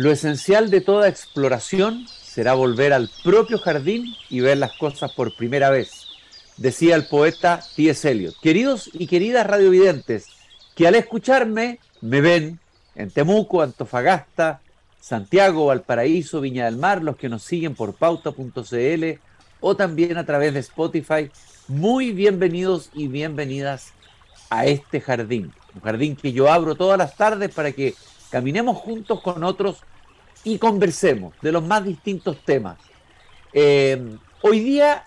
Lo esencial de toda exploración será volver al propio jardín y ver las cosas por primera vez, decía el poeta T.S. Eliot. Queridos y queridas radiovidentes, que al escucharme me ven en Temuco, Antofagasta, Santiago, Valparaíso, Viña del Mar, los que nos siguen por pauta.cl o también a través de Spotify, muy bienvenidos y bienvenidas a este jardín. Un jardín que yo abro todas las tardes para que caminemos juntos con otros y conversemos de los más distintos temas. Eh, hoy día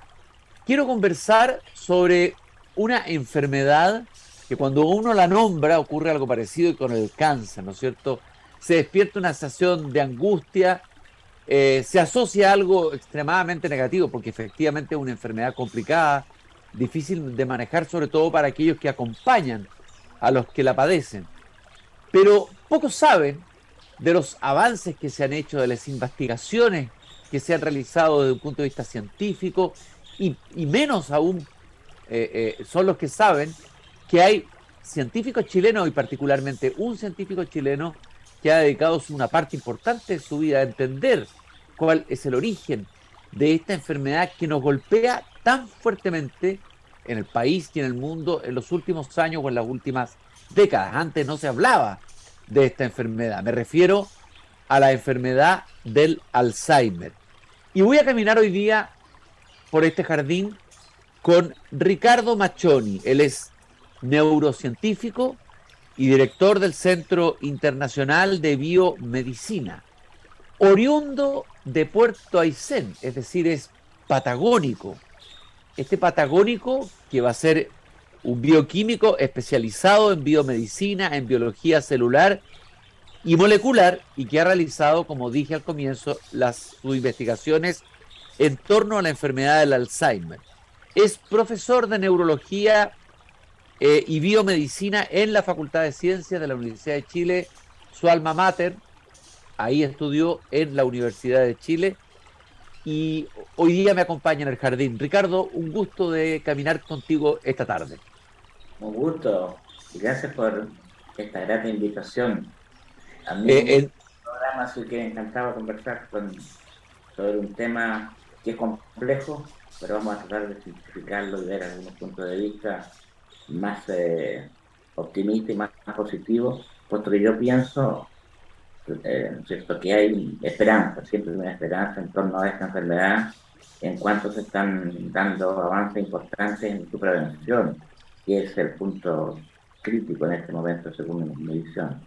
quiero conversar sobre una enfermedad que cuando uno la nombra ocurre algo parecido con el cáncer, ¿no es cierto? Se despierta una sensación de angustia, eh, se asocia a algo extremadamente negativo, porque efectivamente es una enfermedad complicada, difícil de manejar, sobre todo para aquellos que acompañan a los que la padecen. Pero pocos saben de los avances que se han hecho, de las investigaciones que se han realizado desde un punto de vista científico, y, menos aún eh, eh, son los que saben que hay científicos chilenos y particularmente un científico chileno que ha dedicado una parte importante de su vida a entender cuál es el origen de esta enfermedad que nos golpea tan fuertemente en el país y en el mundo en los últimos años o en las últimas décadas. Antes no se hablaba de esta enfermedad. Me refiero a la enfermedad del Alzheimer. Y voy a caminar hoy día por este jardín con Ricardo Machoni. Él es neurocientífico y director del Centro Internacional de Biomedicina. Oriundo de Puerto Aysén, es decir, es patagónico. Este patagónico que va a ser un bioquímico especializado en biomedicina, en biología celular y molecular y que ha realizado, como dije al comienzo, las sus investigaciones en torno a la enfermedad del Alzheimer. Es profesor de neurología eh, y biomedicina en la Facultad de Ciencias de la Universidad de Chile, su alma mater. Ahí estudió en la Universidad de Chile y hoy día me acompaña en el jardín. Ricardo, un gusto de caminar contigo esta tarde. Un gusto. Gracias por esta gran invitación. A mí eh, el programa así que encantado conversar con, sobre un tema que es complejo, pero vamos a tratar de simplificarlo y ver algunos puntos de vista más eh, optimista y más, positivo, puesto que yo pienso eh, ¿cierto? que hay esperanza, siempre hay una esperanza en torno a esta enfermedad, en cuanto se están dando avances importantes en su prevención, que es el punto crítico en este momento según mi medición.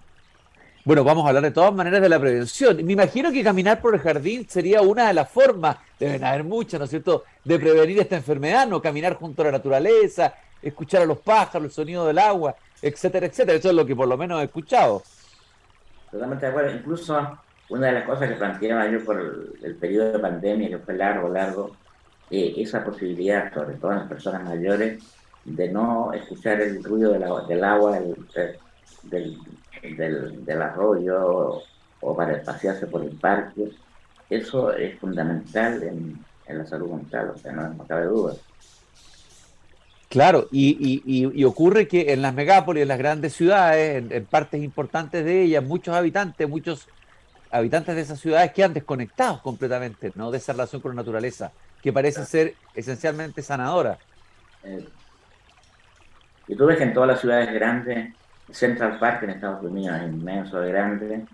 Bueno, vamos a hablar de todas maneras de la prevención. Me imagino que caminar por el jardín sería una de las formas, deben haber muchas, ¿no es cierto?, de prevenir esta enfermedad, no caminar junto a la naturaleza, escuchar a los pájaros, el sonido del agua, etcétera, etcétera. Eso es lo que por lo menos he escuchado. Totalmente de acuerdo. Incluso una de las cosas que planteaba yo por el, periodo de pandemia, que fue largo, largo, eh, esa posibilidad, sobre todo en las personas mayores, de no escuchar el ruido del agua, del, del, arroyo o para pasearse por el parque. Eso es fundamental en, en la salud mental, o sea, no, no cabe duda. Claro, y, ocurre que en las megápolis, en las grandes ciudades, en, partes importantes de ellas, muchos habitantes, muchos habitantes de esas ciudades quedan desconectados completamente ¿no? de esa relación con la naturaleza, que parece ser esencialmente sanadora. Eh, y tú ves que en todas las ciudades grandes, Central Park en Estados Unidos es inmenso, grande,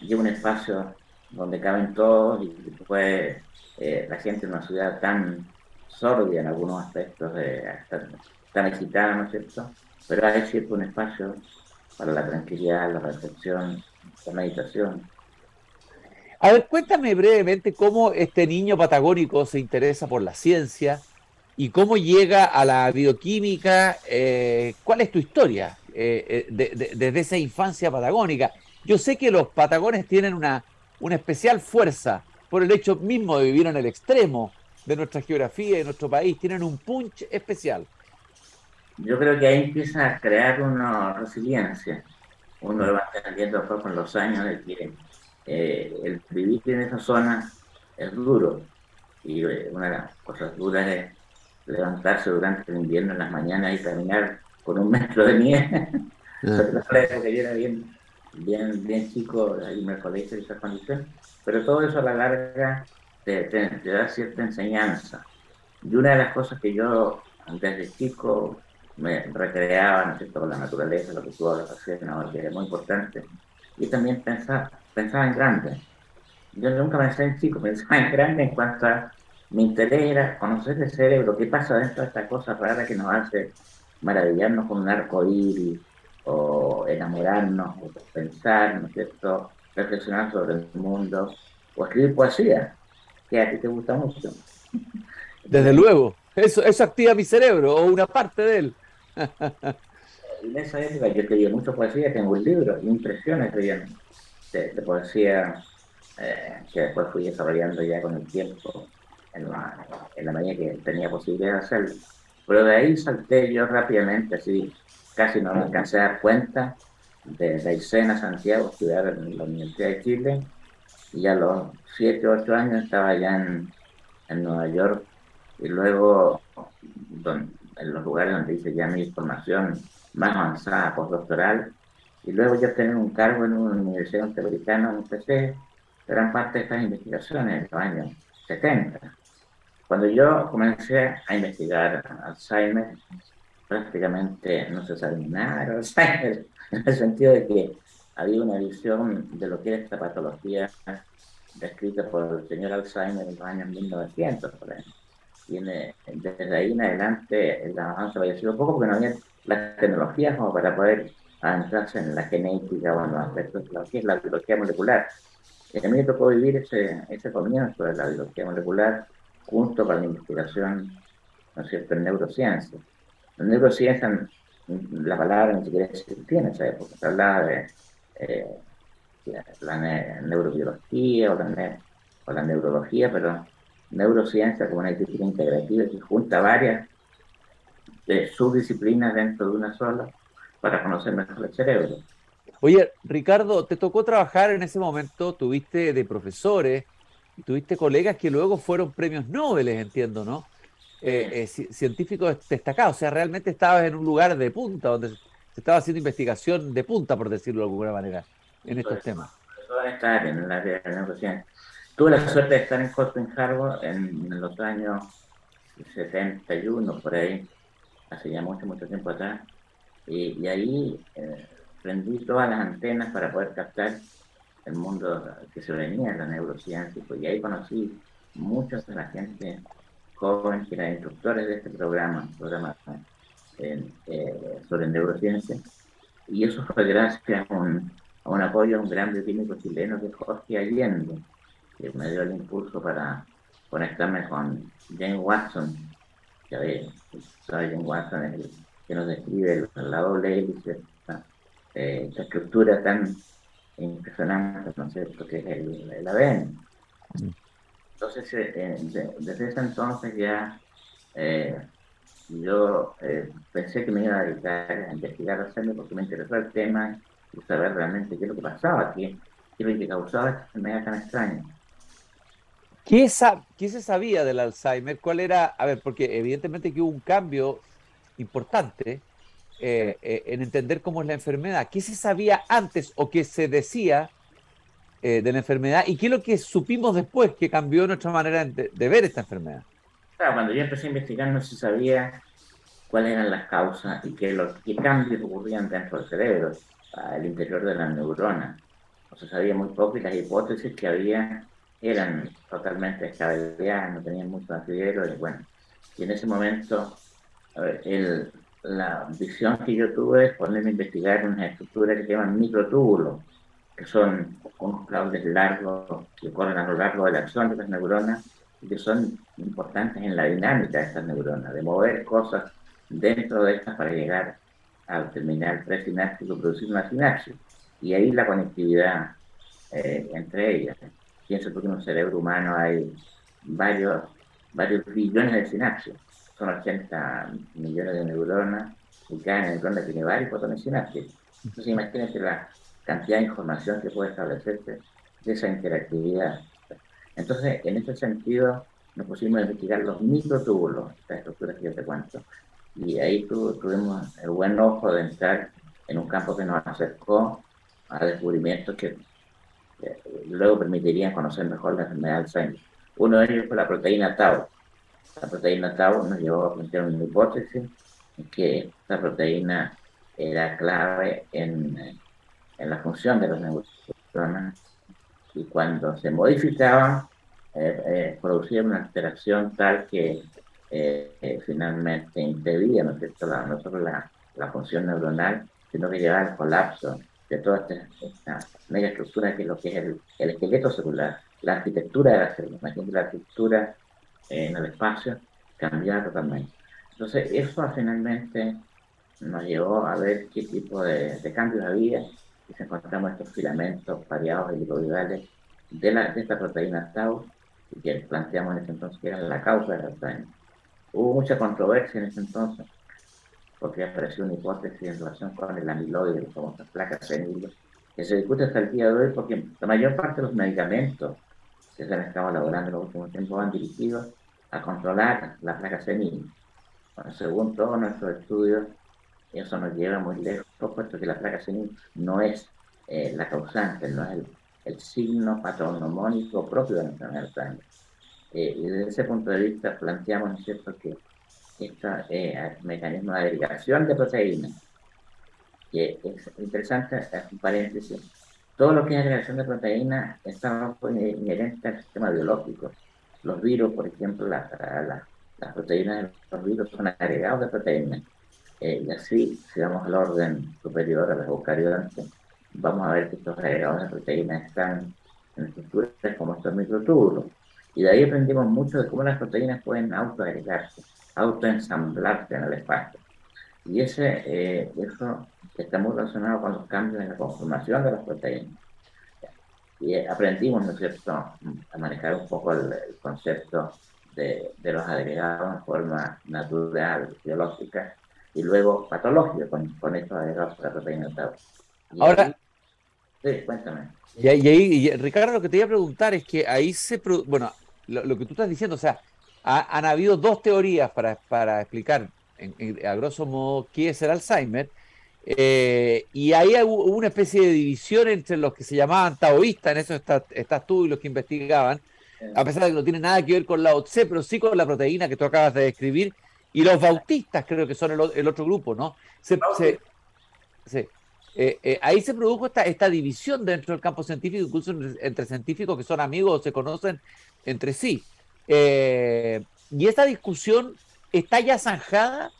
y un espacio donde caben todos y después eh, la gente en una ciudad tan sordia en algunos aspectos, de, tan excitada, ¿no es cierto? Pero hay cierto un espacio para la tranquilidad, la reflexión, la meditación. A ver, cuéntame brevemente cómo este niño patagónico se interesa por la ciencia y cómo llega a la bioquímica. Eh, ¿Cuál es tu historia eh, eh, desde esa infancia patagónica? Yo sé que los patagones tienen una, una especial fuerza por el hecho mismo de vivir en el extremo de nuestra geografía y de nuestro país, tienen un punch especial. Yo creo que ahí empieza a crear una resiliencia. Uno lo va entendiendo después con los años de que eh, el vivir en esa zona es duro. Y eh, una de las cosas duras es levantarse durante el invierno en las mañanas y caminar con un metro de nieve. Ah. porque yo era bien, bien, bien chico, ahí me colegio de esa condición, pero todo eso a la larga te, da cierta enseñanza. Y una de las cosas que yo desde chico me recreaba, ¿no es con la naturaleza, lo que tú hablas hacer, ¿no? que era muy importante, y también pensaba, pensaba en grande. Yo nunca pensé en chico, pensaba en grande en cuanto a mi interés era conocer el cerebro, qué pasa dentro de esta cosa rara que nos hace maravillarnos con un arco iris, o enamorarnos, o pensar, ¿no es cierto? Reflexionar sobre el mundo, o escribir poesía, que a ti te gusta mucho. Desde luego, eso, eso activa mi cerebro, o una parte de él. en esa época yo escribí mucha poesía, tengo un libro, impresiones de, de poesía eh, que después fui desarrollando ya con el tiempo, en la, en manera que tenía posibilidad de hacerlo. Pero de ahí salté yo rápidamente, así casi no me alcancé a dar cuenta, de Aysén a Santiago, estudiar en la Universidad de Chile, y a los 7, 8 años estaba ya en, en Nueva York, y luego en los lugares donde hice ya mi formación más avanzada, postdoctoral, y luego ya tener un cargo en una universidad norteamericana, empecé gran parte de estas investigaciones en los años 70. Cuando yo comencé a investigar Alzheimer, prácticamente no se sabía nada de Alzheimer, en el sentido de que había una visión de lo que era esta patología descrita por el señor Alzheimer en los años 1900, por ejemplo. Y desde ahí en adelante el avance había sido poco porque no había las tecnologías como para poder adentrarse en la genética o en los aspectos de que es la biología molecular. Y a mí me tocó vivir ese, ese comienzo de la biología molecular junto con la investigación, ¿no es cierto?, en neurociencia. En neurociencia, la palabra ni siquiera existía en esa época, se hablaba de eh, la neurobiología o la, o la neurología, pero neurociencia como una disciplina integrativa que junta varias de subdisciplinas dentro de una sola para conocer mejor el cerebro. Oye, Ricardo, te tocó trabajar en ese momento, tuviste de profesores, tuviste colegas que luego fueron premios Nobel, entiendo, ¿no? Eh, eh, científicos destacados, o sea, realmente estabas en un lugar de punta, donde se estaba haciendo investigación de punta, por decirlo de alguna manera, en estos temas. en la área de Tuve la suerte de estar en Houston Harbor en, los años 71, por ahí, hace ya mucho, mucho tiempo atrás, y, ahí eh, prendí todas las antenas para poder captar el mundo que se venía en la neurociencia, y ahí conocí muchos de la gente joven que eran instructores de este programa, programa eh, sobre neurociencia, y eso fue gracias a un, apoyo a un gran bioquímico chileno que es Jorge Allende, que me dio el impulso para conectarme con James Watson, que James Watson es el que nos describe la doble hélice eh, esta estructura tan impresionante, ¿no sé, que es el, el ADN. Entonces, eh, eh, desde ese entonces ya yo pensé que me iba a dedicar a investigar hacerme porque me interesó el tema y saber realmente qué es lo que pasaba, qué, qué es lo que causaba esta enfermedad tan extraña. ¿Qué, ¿Qué se sabía del Alzheimer? ¿Cuál era? A ver, porque evidentemente que hubo un cambio importante eh, eh, en entender cómo es la enfermedad. ¿Qué se sabía antes o qué se decía eh, de la enfermedad y qué es lo que supimos después que cambió nuestra manera de, ver esta enfermedad? cuando yo empecé a investigar no se sabía cuáles eran las causas y qué, los, qué cambios ocurrían dentro del cerebro, al interior de la neurona. No se sabía muy poco y las hipótesis que había eran totalmente descabelladas, no tenían mucho asidero y bueno, y en ese momento el, la visión que yo tuve es ponerme a investigar unas estructuras que se llaman microtúbulos, que son unos cables largos que corren a lo largo de la acción de las neuronas y que son importantes en la dinámica de estas neuronas, de mover cosas dentro de estas para llegar al terminal presináptico producir una sinapsis. Y ahí la conectividad eh, entre ellas. Pienso que en un cerebro humano hay varios, varios billones de sinapsis son 80 millones de neuronas y cada neurona tiene varios sinápticos. Entonces imagínate la cantidad de información que puede establecerse de esa interactividad. Entonces, en ese sentido, nos pusimos a investigar los microtúbulos, estas estructuras que yo te cuento, y ahí tuvimos el buen ojo de entrar en un campo que nos acercó a descubrimientos que luego permitirían conocer mejor la enfermedad de Alzheimer. Uno de ellos fue la proteína Tau. La proteína Tau nos llevó a plantear una hipótesis que esta proteína era clave en, en la función de los neuronas y cuando se modificaba eh, eh, producía una alteración tal que eh, finalmente impedía ¿no, la, no solo la, la, función neuronal, sino que llevaba al colapso de toda esta, mega estructura que es lo que es el, el esqueleto celular, la arquitectura de la célula. Imagínate la arquitectura en el espacio cambiar totalmente. Entonces, eso finalmente nos llevó a ver qué tipo de, de cambios había y se encontramos estos filamentos variados helicoidales de, la, de esta proteína tau que planteamos en ese entonces que era la causa del Alzheimer. Hubo mucha controversia en ese entonces porque apareció una hipótesis en relación con el amiloide, las famosas placas seniles, que se discute hasta el día de hoy porque la mayor parte de los medicamentos que se han estado elaborando en los últimos tiempos van dirigidos a controlar la placa senil. Bueno, según todos nuestros estudios, eso nos lleva muy lejos, puesto que la placa senil no es eh, la causante, no es el, signo patognomónico propio de la enfermedad. Eh, y desde ese punto de vista planteamos, ¿no es cierto?, que este mecanismo de agregación de proteínas, que es interesante, es un paréntesis, todo lo que es agregación de proteínas está inherente al sistema biológico. Los virus, por ejemplo, las proteínas de los virus son agregados de proteínas. Eh, y así, si vamos al orden superior a los eucariotas, vamos a ver que estos agregados de proteínas están en estructuras como estos microtúbulos. Y de ahí aprendimos mucho de cómo las proteínas pueden autoagregarse, autoensamblarse en el espacio. Y ese, eh, eso está muy relacionado con los cambios en la conformación de las proteínas. Y aprendimos, ¿no es cierto?, a manejar un poco el, concepto de, de, los agregados en forma natural, biológica, y luego patológica con, con estos agregados la proteína Ahora, sí, cuéntame. Y, ahí, Ricardo, lo que te iba a preguntar es que ahí se. Bueno, lo, que tú estás diciendo, o sea, han habido dos teorías para, para explicar a grosso modo qué es el Alzheimer. Eh, y ahí hubo una especie de división entre los que se llamaban taoístas, en eso estás, estás tú y los que investigaban, a pesar de que no tiene nada que ver con la OTC, pero sí con la proteína que tú acabas de describir, y los bautistas creo que son el, otro grupo, ¿no? Se, se, eh, eh, ahí se produjo esta, esta división dentro del campo científico, incluso entre científicos que son amigos o se conocen entre sí. Eh, y esta discusión está ya zanjada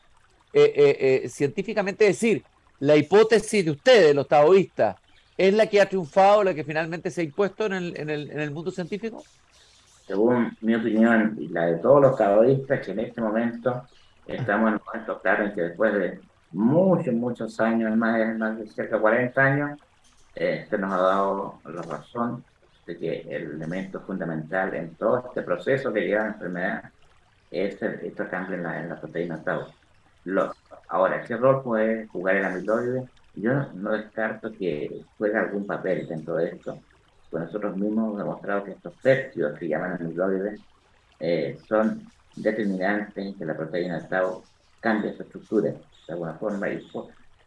científicamente, es decir, la hipótesis de ustedes, los taoístas, es la que ha triunfado, la que finalmente se ha impuesto en el, en el, en el mundo científico? Según mi opinión y la de todos los taoístas, que en este momento estamos en un momento claro en que después de muchos, muchos años, más, más de cerca de 40 años, eh, se nos ha dado la razón de que el elemento fundamental en todo este proceso que lleva a la enfermedad es el, este cambio en la, en la proteína tau. Ahora, ¿qué rol puede jugar el amiloide? Yo no, descarto que juegue algún papel dentro de esto. Pues nosotros mismos hemos demostrado que estos péptidos que llaman amiloides eh, son determinantes en que la proteína tau cambie su estructura de alguna forma y,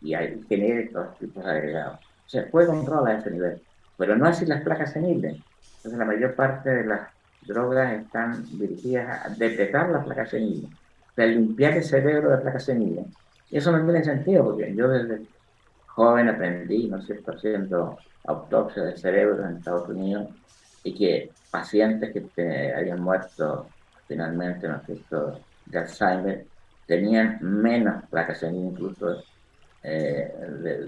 y hay, genera estos tipos agregados. Se puede controlar a ese nivel, pero no así las placas seniles. Entonces la mayor parte de las drogas están dirigidas a detectar las placas seniles, de limpiar el cerebro de placas seniles. Y eso no tiene sentido, porque yo desde joven aprendí, ¿no es cierto?, haciendo autopsia del cerebro en Estados Unidos, y que pacientes que habían muerto finalmente, ¿no es cierto?, de Alzheimer, tenían menos placas seniles, incluso eh,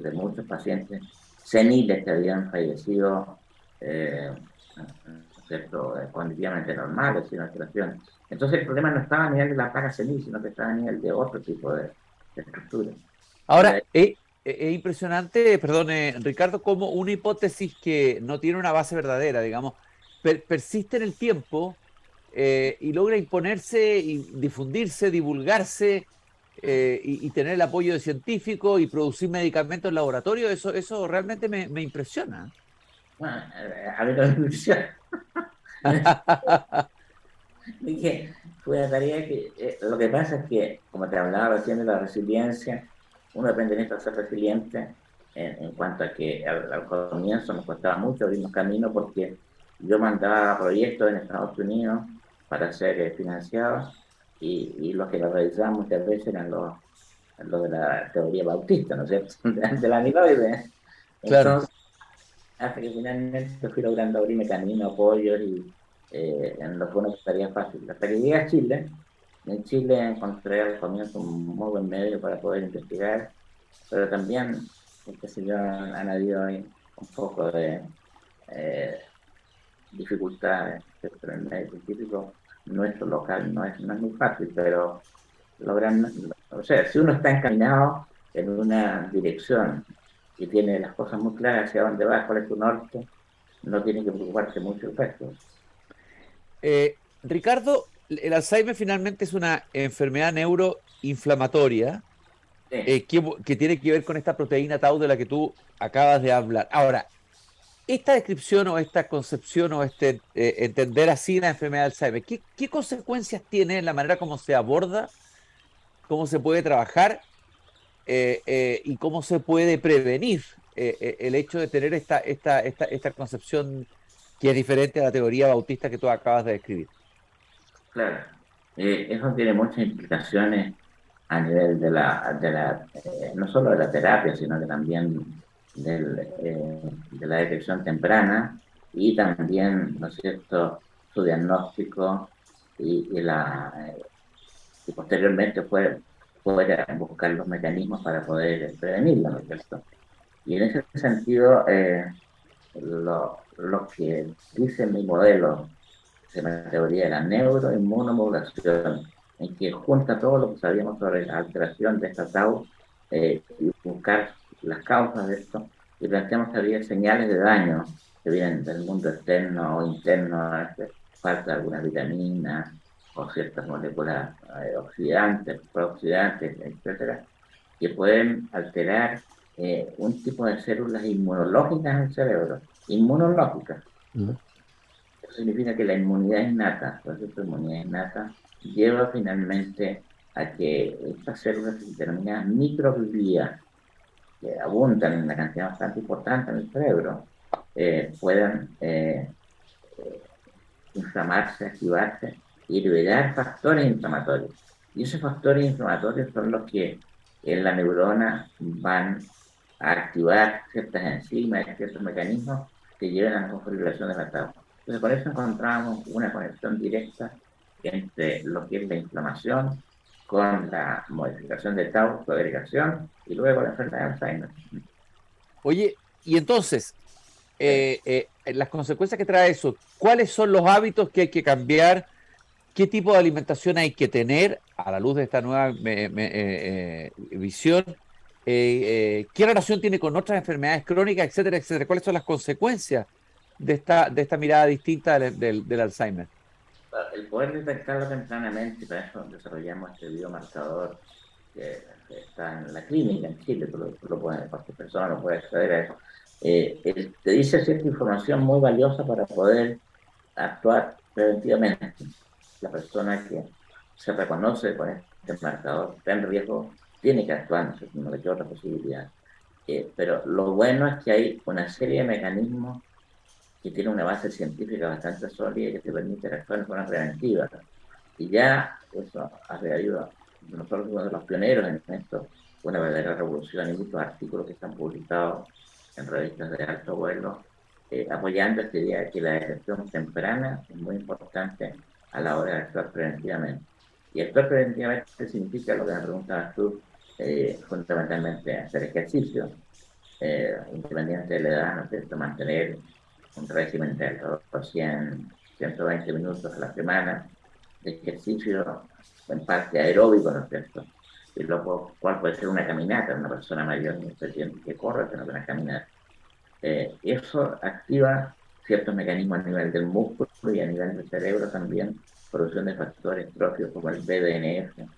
de, muchos pacientes seniles que habían fallecido eh, ¿cierto? cognitivamente normales, sin alteraciones. Entonces el problema no estaba a nivel de la placa senil, sino que estaba a nivel de otro tipo de, estructura. Ahora, eh, es, impresionante, perdone, Ricardo, como una hipótesis que no tiene una base verdadera, digamos, persiste en el tiempo eh, y logra imponerse y difundirse, divulgarse eh, y, tener el apoyo de científicos y producir medicamentos en laboratorio, eso, eso realmente me, impresiona. Bueno, a mí no me impresiona. Dije, fue una tarea que eh, lo que pasa es que, como te hablaba recién de la resiliencia, uno aprende a ser resiliente en, cuanto a que al, comienzo nos costaba mucho abrirnos camino porque yo mandaba proyectos en Estados Unidos para ser eh, financiados y, y, los que lo realizaban muchas veces eran los, los de la teoría bautista, ¿no es cierto? De, la amiloide. Claro. hasta que finalmente fui logrando abrirme camino, apoyos y eh, en lo que uno estaría fácil. Hasta que llegué a Chile, en Chile encontré al comienzo un muy buen medio para poder investigar, pero también, este señor han habido un poco de eh, dificultades, pero en el medio científico nuestro local no es, no es muy fácil, pero logran, o sea, si uno está encaminado en una dirección y tiene las cosas muy claras hacia dónde va, cuál es tu norte, no tiene que preocuparse mucho el resto. Eh, Ricardo, el Alzheimer finalmente es una enfermedad neuroinflamatoria eh, que, tiene que ver con esta proteína tau de la que tú acabas de hablar. Ahora, esta descripción o esta concepción o este eh, entender así la enfermedad de Alzheimer, ¿qué, ¿qué, consecuencias tiene en la manera como se aborda, cómo se puede trabajar eh, y cómo se puede prevenir el hecho de tener esta, esta, esta, esta concepción que es diferente a la teoría bautista que tú acabas de describir? Claro, eh, eso tiene muchas implicaciones a nivel de la, de la eh, no solo de la terapia, sino que también del, eh, de la detección temprana y también, ¿no es cierto?, su diagnóstico y, la, y posteriormente poder buscar los mecanismos para poder prevenirlo, ¿no es cierto? Y en ese sentido, lo, que dice mi modelo la teoría de la neuroinmunomodulación, en que junta todo lo que sabíamos sobre la alteración de esta tau eh, y buscar las causas de esto, y planteamos que señales de daño que vienen del mundo externo o interno, falta de alguna vitamina o ciertas moléculas eh, oxidantes, prooxidantes, etcétera, que pueden alterar eh, un tipo de células inmunológicas en el cerebro, inmunológicas significa que la inmunidad innata, la inmunidad innata, lleva finalmente a que estas células determinadas microglía, que abundan en una cantidad bastante importante en el cerebro, eh, puedan eh, inflamarse, activarse y liberar factores inflamatorios. Y esos factores inflamatorios son los que en la neurona van activar ciertas enzimas, ciertos mecanismos que llevan a la configuración de la. Entonces, por eso encontramos una conexión directa entre lo que es la inflamación con la modificación de tau, su agregación, y luego la enfermedad de Alzheimer. Oye, y entonces, eh, eh, las consecuencias que trae eso, ¿cuáles son los hábitos que hay que cambiar? ¿Qué tipo de alimentación hay que tener a la luz de esta nueva eh, visión? ¿Qué relación tiene con otras enfermedades crónicas, etcétera, etcétera? ¿Cuáles son las consecuencias de esta, de esta mirada distinta del, del, Alzheimer? El poder detectarlo tempranamente, para eso desarrollamos este biomarcador que, está en la clínica en Chile, tú lo, puedes, cualquier persona lo puede acceder a eso. Eh, te dice cierta información muy valiosa para poder actuar preventivamente. La persona que se reconoce con este marcador está en riesgo, tiene que actuar, no le queda otra posibilidad. Eh, pero lo bueno es que hay una serie de mecanismos que tiene una base científica bastante sólida y que te permite actuar de forma preventiva. Y ya eso ha ayuda. Nosotros somos los pioneros en esto, una verdadera revolución y muchos artículos que están publicados en revistas de alto vuelo, eh, apoyando esta idea de que la detección temprana es muy importante a la hora de actuar preventivamente. Y actuar preventivamente significa lo que me preguntabas tú, eh, fundamentalmente hacer ejercicio, eh, independiente de la edad, ¿no es cierto? Mantener un régimen de 100, 120 minutos a la semana de ejercicio en parte aeróbico, ¿no es cierto? Y lo cual puede ser una caminata, una persona mayor que corre, sino que una caminata. Eh, eso activa ciertos mecanismos a nivel del músculo y a nivel del cerebro también, producción de factores propios como el BDNF.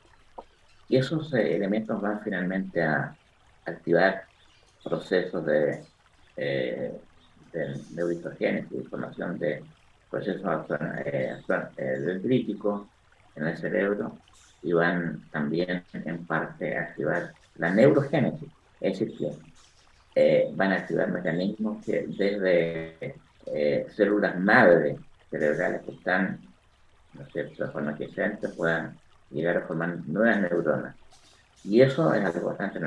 Y esos eh, elementos van finalmente a activar procesos de eh, de formación de procesos eh, eh, dendríticos en el cerebro y van también en parte a activar la neurogénesis. Es decir, que van a activar mecanismos que desde células madre cerebrales que están, ¿no es cierto?, con gente puedan llegar a formar nuevas neuronas. Y eso es algo bastante.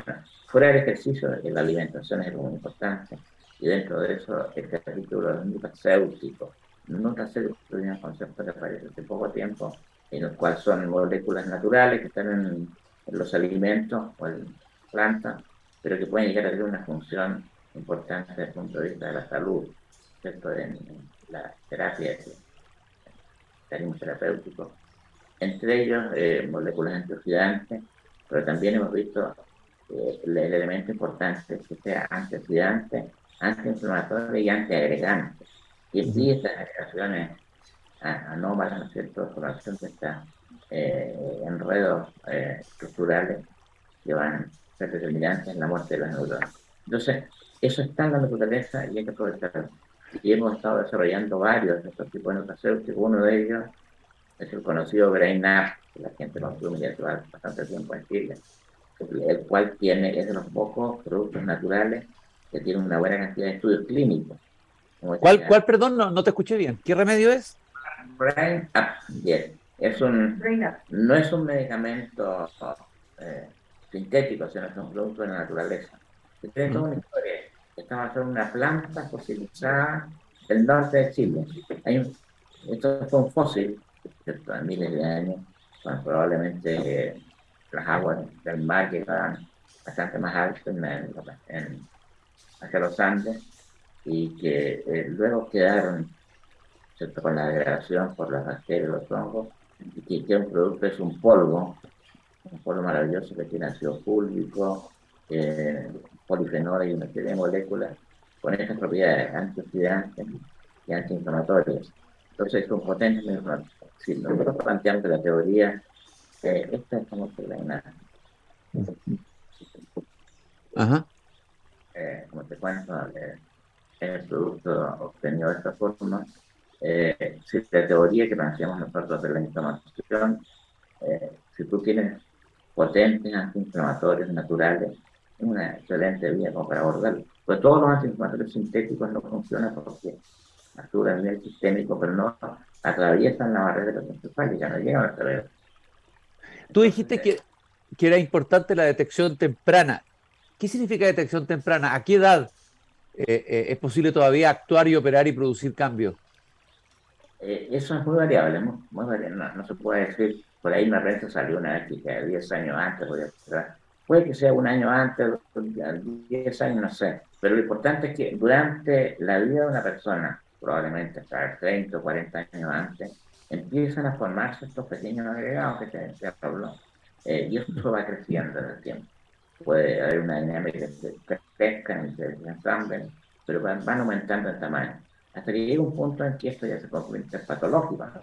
Fuera del ejercicio, la alimentación es algo muy importante. Y dentro de eso, el capítulo nutracéutico. Nutracéutico es un concepto que aparece hace poco tiempo, en el cual son moléculas naturales que están en, los alimentos o en plantas, pero que pueden llegar a tener una función importante desde el punto de vista de la salud, ¿cierto? En, la terapia, el terapéutico. Entre ellos, eh, moléculas antioxidantes, pero también hemos visto eh, el, elemento importante que sea antioxidante, antiinflamatorio y antiagregante. Y sí, estas agregaciones anómalas, ¿no es cierto?, formación de estos eh, enredos eh, estructurales que van a ser determinantes en la muerte de las neuronas. Entonces, eso está en la naturaleza y hay que aprovecharlo. Y hemos estado desarrollando varios de estos tipos de nutracéuticos. Uno de ellos es el conocido Brain Up, que la gente consume ya lleva bastante tiempo en Chile, el cual tiene, es de los pocos productos naturales que tienen una buena cantidad de estudios clínicos. ¿Cuál, ¿Cuál, perdón? No, no te escuché bien. ¿Qué remedio es? Brain Up, yes. Es un, no es un medicamento eh, sintético, sino es un producto de la naturaleza. Tiene toda una historia. Estamos en una planta fosilizada del norte de Chile. Hay un, esto es un fósil, ¿cierto? de miles de años, cuando probablemente las aguas del mar llegaban bastante más alto en, hacia los Andes y que eh, luego quedaron ¿cierto? con la degradación por las bacterias, los hongos, y que, un producto es un polvo, un polvo maravilloso que tiene ácido fúlvico, eh, polifenol y una serie de moléculas con estas propiedades antioxidantes y antiinflamatorias. Entonces es un potente Si nosotros planteamos la teoría, eh, esta es como que Ajá. Eh, como te cuento, eh, el producto obtenido de esta forma, eh, si la teoría que planteamos nosotros de la inflamación, eh, si tú tienes potentes antiinflamatorios naturales, es una excelente vía como para abordarlo. Pues todos los antiinflamatorios sintéticos no funcionan porque actúan a nivel sistémico, pero no atraviesan la barrera encefálica, no llegan al cerebro. Tú dijiste que, que era importante la detección temprana. ¿Qué significa detección temprana? ¿A qué edad eh, eh, es posible todavía actuar y operar y producir cambios? Eh, eso es muy variable, muy, variable. No, se puede decir, por ahí una prensa salió una vez que 10 años antes, puede que sea un año antes, 10 años, no sé, pero lo importante es que durante la vida de una persona, probablemente hasta 30 o 40 años antes, empiezan a formarse estos pequeños agregados que te, te habló. Eh, y esto va creciendo en el tiempo. Puede haber una dinámica que crezcan y se ensamblen, pero van, aumentando en tamaño. Hasta que llega un punto en que esto ya se convierte en patológico. ¿no?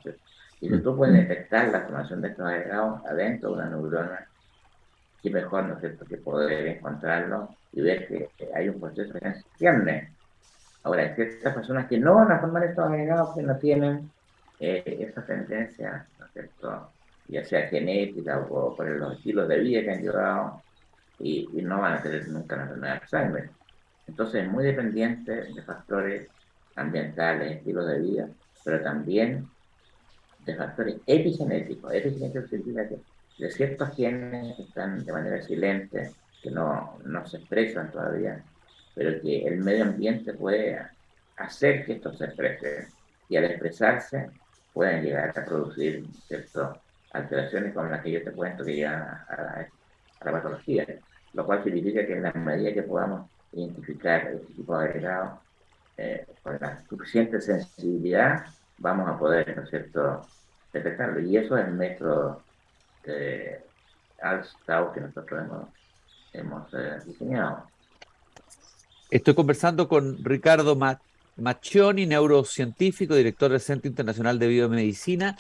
Y si tú puedes detectar la formación de estos agregados adentro de una neurona, qué mejor, ¿no es cierto?, que poder encontrarlo y ver que hay un proceso que se extiende. Ahora, hay ciertas personas que no van a formar estos agregados que no tienen eh, esa tendencia, ¿no es cierto?, ya sea genética o por los estilos de vida que han llevado, y, no van a tener nunca la enfermedad de Alzheimer. Entonces es muy dependiente de factores ambientales, estilos de vida, pero también de factores epigenéticos. Epigenéticos significa que de ciertos genes que están de manera silente, que no, no se expresan todavía, pero que el medio ambiente puede hacer que esto se exprese. Y al expresarse, pueden llegar a producir ciertas alteraciones como las que yo te cuento que llegan a, la patología, lo cual significa que en la medida que podamos identificar este tipo de agregados, eh, con la suficiente sensibilidad, vamos a poder, ¿no es cierto?, detectarlo. Y eso es el método de que nosotros hemos, eh, diseñado. Estoy conversando con Ricardo Maccioni, neurocientífico, director del Centro Internacional de Biomedicina,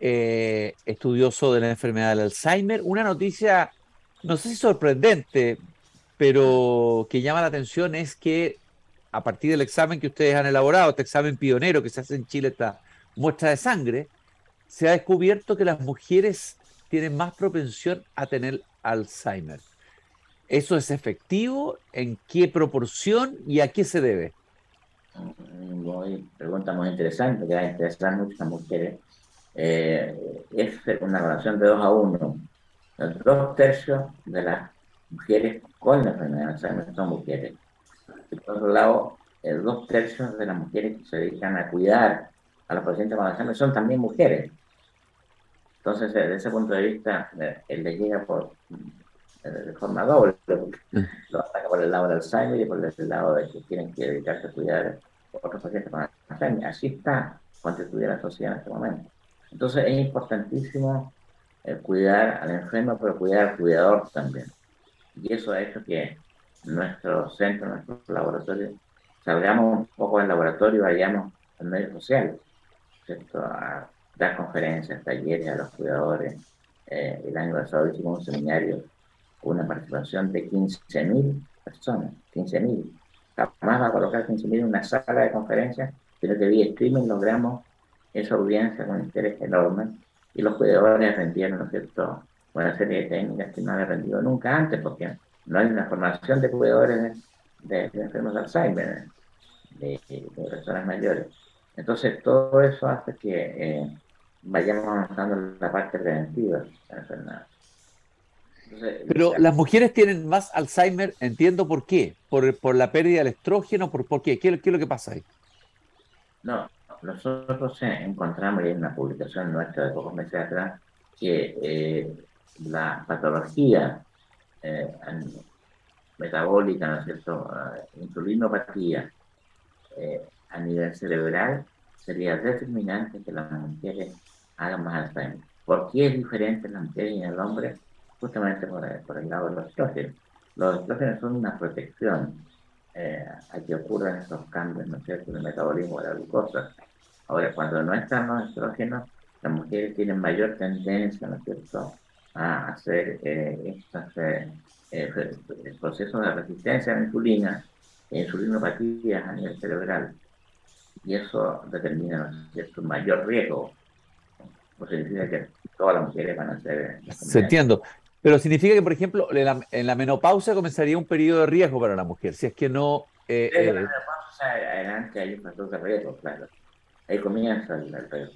eh, estudioso de la enfermedad del Alzheimer. Una noticia, no sé si sorprendente, pero que llama la atención es que a partir del examen que ustedes han elaborado, este examen pionero que se hace en Chile, esta muestra de sangre, se ha descubierto que las mujeres tienen más propensión a tener Alzheimer. ¿Eso es efectivo? ¿En qué proporción y a qué se debe? Muy, pregunta muy interesante, que va a interesar mucho a mujeres. Eh, es una relación de dos a uno. Dos tercios de las mujeres con la enfermedad de Alzheimer son mujeres. Y por otro lado, dos tercios de las mujeres que se dedican a cuidar a los pacientes con Alzheimer son también mujeres. Entonces, desde ese punto de vista, eh, él por, eh, de forma doble, mm. lo ataca por el lado del Alzheimer y por el lado de que tienen que dedicarse a cuidar a otros pacientes con Alzheimer. Así está constituida la sociedad en este momento. Entonces, es importantísimo eh, cuidar al enfermo, pero cuidar al cuidador también. Y eso ha hecho que nuestro centro, nuestro laboratorio, salgamos un poco del laboratorio y vayamos al medio social, ¿cierto? A dar conferencias, talleres a los cuidadores. Eh, el año pasado hicimos un seminario una participación de 15.000 personas, 15.000. Jamás va a colocar 15.000 en una sala de conferencias, pero que vía streaming logramos esa audiencia con interés enorme y los cuidadores aprendieron, ¿no cierto?, una serie de técnicas que no habían aprendido nunca antes, porque no hay una formación de cuidadores de, enfermos de Alzheimer, de, personas mayores. Entonces, todo eso hace que eh, vayamos avanzando en la parte preventiva de la enfermedad. Pero las mujeres tienen más Alzheimer, entiendo por qué, por, por la pérdida del estrógeno, por, por qué? qué, qué es lo que pasa ahí. No, nosotros encontramos, y hay una publicación nuestra de pocos meses atrás, que eh, la patología eh, metabólica, ¿no es cierto?, uh, insulinopatía eh, a nivel cerebral sería determinante que las mujeres hagan más Alzheimer. ¿Por qué es diferente en la mujer y en el hombre? Justamente por el, por el lado de los estrógenos. Los estrógenos son una protección eh, a que ocurran estos cambios, ¿no es cierto?, del metabolismo de la glucosa. Ahora, cuando no están los estrógenos, las mujeres tienen mayor tendencia, ¿no es cierto?, a hacer eh, estos eh, eh procesos de resistencia a la insulina e insulinopatías a nivel cerebral. Y eso determina, ¿no es cierto?, mayor riesgo. Pues significa que todas las mujeres van a ser... Se entiendo. Pero significa que, por ejemplo, en la, en la, menopausia comenzaría un periodo de riesgo para la mujer, si es que no... Eh, la menopausia adelante hay un factor de riesgo, claro. Ahí comienza el,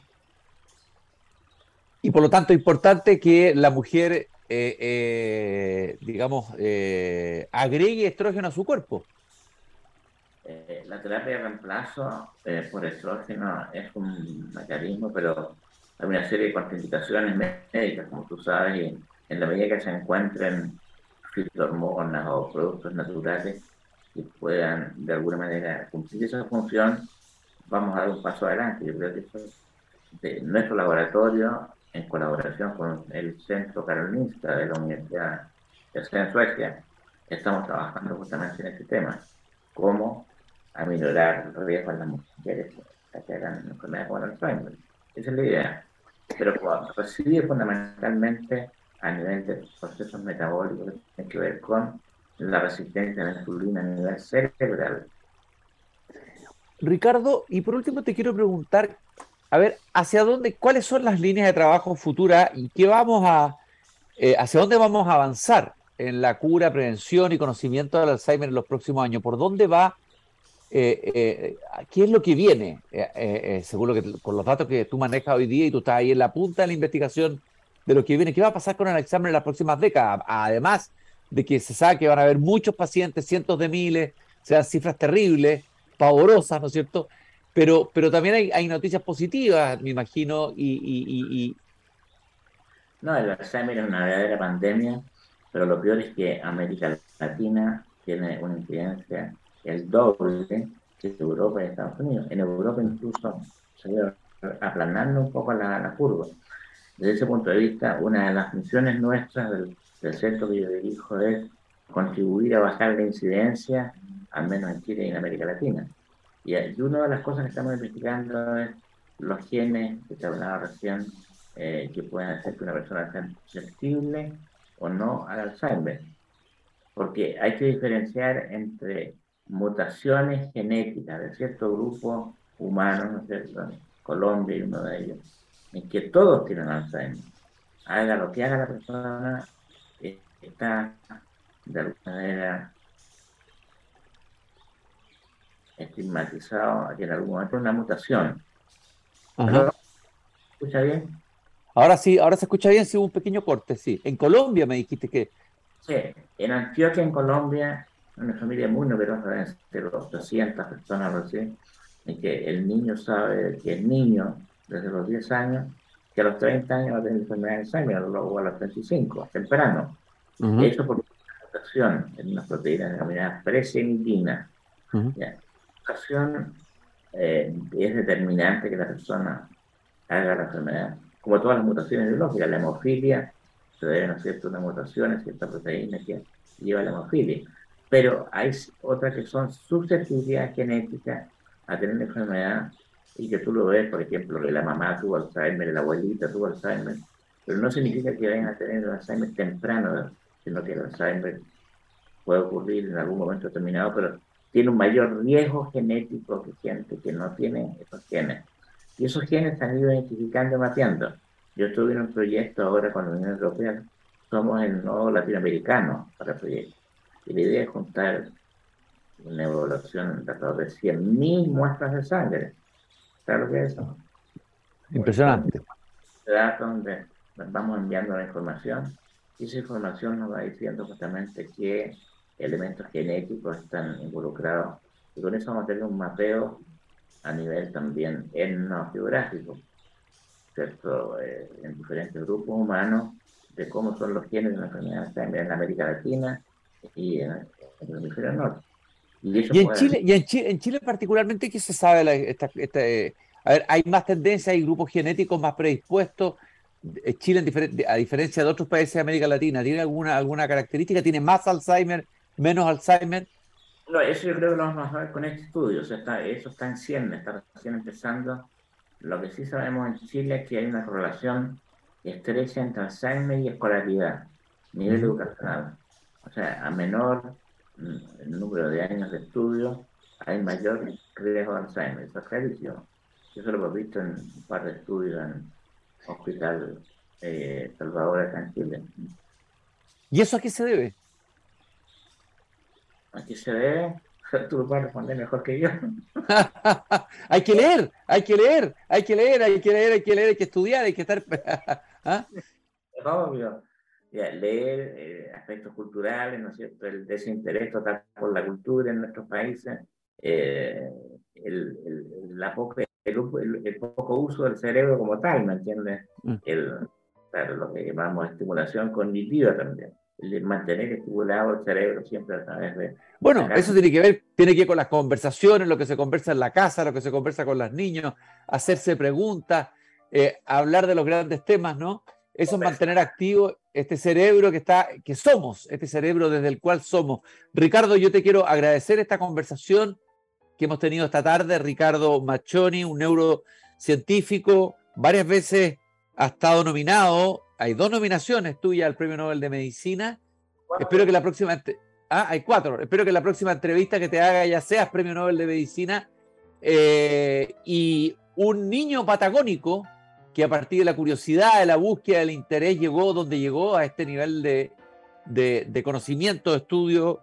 Y por lo tanto, es importante que la mujer, eh, eh, digamos, eh, agregue estrógeno a su cuerpo. la terapia de reemplazo por estrógeno es un mecanismo, pero hay una serie de contraindicaciones médicas, como tú sabes, y en la medida que se encuentren fitohormonas o productos naturales que puedan de alguna manera cumplir esa función, vamos a dar un paso adelante. Yo creo que eso de nuestro laboratorio, en colaboración con el Centro Karolinska de la Universidad de Suecia, estamos trabajando justamente en este tema, cómo aminorar el riesgo a las mujeres que hagan enfermedades como el Alzheimer. Esa es la idea. Pero recibe fundamentalmente a nivel de procesos metabólicos que tienen que ver con la resistencia a la insulina a nivel cerebral Ricardo, y por último te quiero preguntar, a ver, ¿hacia dónde, cuáles son las líneas de trabajo futuras y qué vamos a, eh, hacia dónde vamos a avanzar en la cura, prevención y conocimiento del Alzheimer en los próximos años? ¿Por dónde va? Eh, eh, ¿Qué es lo que viene? seguro que con los datos que tú manejas hoy día y tú estás ahí en la punta de la investigación de lo que viene, ¿qué va a pasar con el Alzheimer en las próximas décadas? Además de que se sabe que van a haber muchos pacientes, cientos de miles, sean cifras terribles, pavorosas, ¿no es cierto? Pero, pero también hay, noticias positivas, me imagino, y, No, el Alzheimer es una verdadera pandemia, pero lo peor es que América Latina tiene una incidencia el doble que Europa y Estados Unidos. En Europa incluso se aplanando un poco la, la, curva. Desde ese punto de vista, una de las misiones nuestras del, del centro que yo dirijo es contribuir a bajar la incidencia al menos en Chile y en América Latina. Y, una de las cosas que estamos investigando es los genes que te hablaba recién, eh, que pueden hacer que una persona sea susceptible o no al Alzheimer. Porque hay que diferenciar entre mutaciones genéticas de cierto grupo humano, ¿no es? Colombia y uno de ellos, en que todos tienen Alzheimer. Haga lo que haga la persona, está de alguna manera estigmatizado que en algún momento una mutación. escucha bien? Ahora sí, ahora se escucha bien, sí hubo un pequeño corte, sí. En Colombia me dijiste que... Sí, en Antioquia, en Colombia, una familia muy numerosa, de los 200 personas recién, en que el niño sabe que el niño, desde los 10 años, que a los 30 años va a tener enfermedad de Alzheimer, luego a los 35, temprano. Eso por una mutación en una proteína denominada presemitina. Uh La mutación eh, es determinante que la persona haga la enfermedad. Como todas las mutaciones biológicas, la hemofilia se debe a ciertas mutaciones, cierta proteína que lleva la hemofilia. Pero hay otras que son susceptibilidades genéticas a tener enfermedad y que tú lo ves, por ejemplo, que la mamá tuvo Alzheimer, la abuelita tuvo Alzheimer, pero no significa que vayan a tener Alzheimer temprano, sino que el Alzheimer puede ocurrir en algún momento determinado, pero tiene un mayor riesgo genético que gente que no tiene esos genes. Y esos genes se han ido identificando y mapeando. Yo estuve en un proyecto ahora con la Unión Europea, somos el nuevo latinoamericano para el proyecto. Y la idea es juntar una evaluación de alrededor de 100.000 muestras de sangre Es eso. Impresionante. Datos donde nos vamos enviando la información y esa información nos va diciendo justamente qué elementos genéticos están involucrados y con eso vamos a tener un mapeo a nivel también etnogeográfico, ¿cierto? Eh, en diferentes grupos humanos de cómo son los genes de la enfermedad en América Latina y en, el hemisferio norte. Y, en, Chile, y en, Chile, en Chile particularmente, ¿qué se sabe? La, esta, eh, a ver, hay más tendencia, hay grupos genéticos más predispuestos. Eh, Chile, a diferencia de otros países de América Latina, ¿tiene alguna, alguna característica? ¿Tiene más Alzheimer, menos Alzheimer? No, eso yo creo que lo vamos a ver con este estudio. O sea, está, eso está en 100, está recién empezando. Lo que sí sabemos en Chile es que hay una correlación estrecha entre Alzheimer y escolaridad, nivel educacional. O sea, a menor el número de años de estudio, hay mayor riesgo de Alzheimer. Eso es clarísimo. Eso lo hemos visto en un par de estudios en Hospital eh, Salvador acá en Chile. ¿Y eso a qué se debe? ¿A qué se debe? Tú lo puedes responder mejor que yo. hay que leer, hay que leer, hay que leer, hay que leer, hay que leer, hay que estudiar, hay que estar. ¿Ah? Obvio leer eh, aspectos culturales, ¿no es cierto? El desinterés total por la cultura en nuestros países, eh, el, el, la poca, el, poco uso del cerebro como tal, ¿me entiendes? Mm. El, claro, lo que llamamos estimulación cognitiva también. El mantener estimulado el cerebro siempre a través de... Bueno, eso tiene que ver, tiene que ver con las conversaciones, lo que se conversa en la casa, lo que se conversa con los niños, hacerse preguntas, eh, hablar de los grandes temas, ¿no? Eso es mantener activo este cerebro que está, que somos, este cerebro desde el cual somos. Ricardo, yo te quiero agradecer esta conversación que hemos tenido esta tarde. Ricardo Machoni, un neurocientífico, varias veces ha estado nominado. Hay dos nominaciones tuyas al Premio Nobel de Medicina. Espero que la próxima. Ah, hay cuatro. Espero que la próxima entrevista que te haga ya seas Premio Nobel de Medicina. Eh, y un niño patagónico que a partir de la curiosidad, de la búsqueda, del interés, llegó donde llegó a este nivel de, de, conocimiento, de estudio,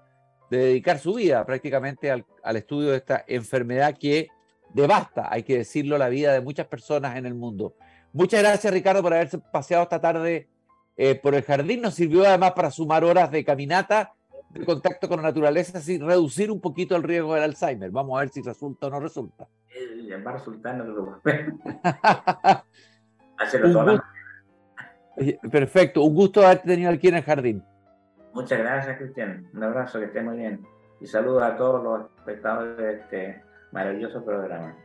de dedicar su vida prácticamente al, estudio de esta enfermedad que devasta, hay que decirlo, la vida de muchas personas en el mundo. Muchas gracias, Ricardo, por haberse paseado esta tarde eh, por el jardín. Nos sirvió además para sumar horas de caminata, de contacto con la naturaleza, así reducir un poquito el riesgo del Alzheimer. Vamos a ver si resulta o no resulta. Eh, va a resultar, no lo Perfecto, un gusto haberte tenido aquí en el jardín. Muchas gracias, Cristian. Un abrazo, que esté muy bien. Y saludos a todos los espectadores de este maravilloso programa.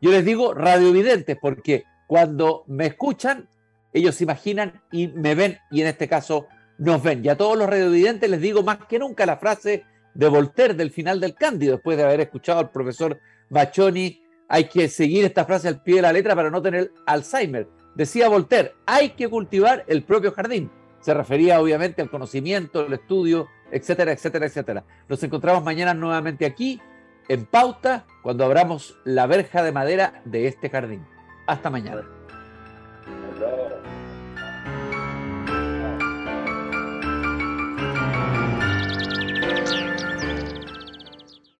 Yo les digo radiovidentes porque cuando me escuchan, ellos se imaginan y me ven, y en este caso nos ven. Y a todos los radiovidentes les digo más que nunca la frase de Voltaire del final del Cándido, después de haber escuchado al profesor Bachoni, hay que seguir esta frase al pie de la letra para no tener Alzheimer. Decía Voltaire, hay que cultivar el propio jardín. Se refería obviamente al conocimiento, el estudio, etcétera, etcétera, etcétera. Nos encontramos mañana nuevamente aquí, en pauta, cuando abramos la verja de madera de este jardín. Hasta mañana.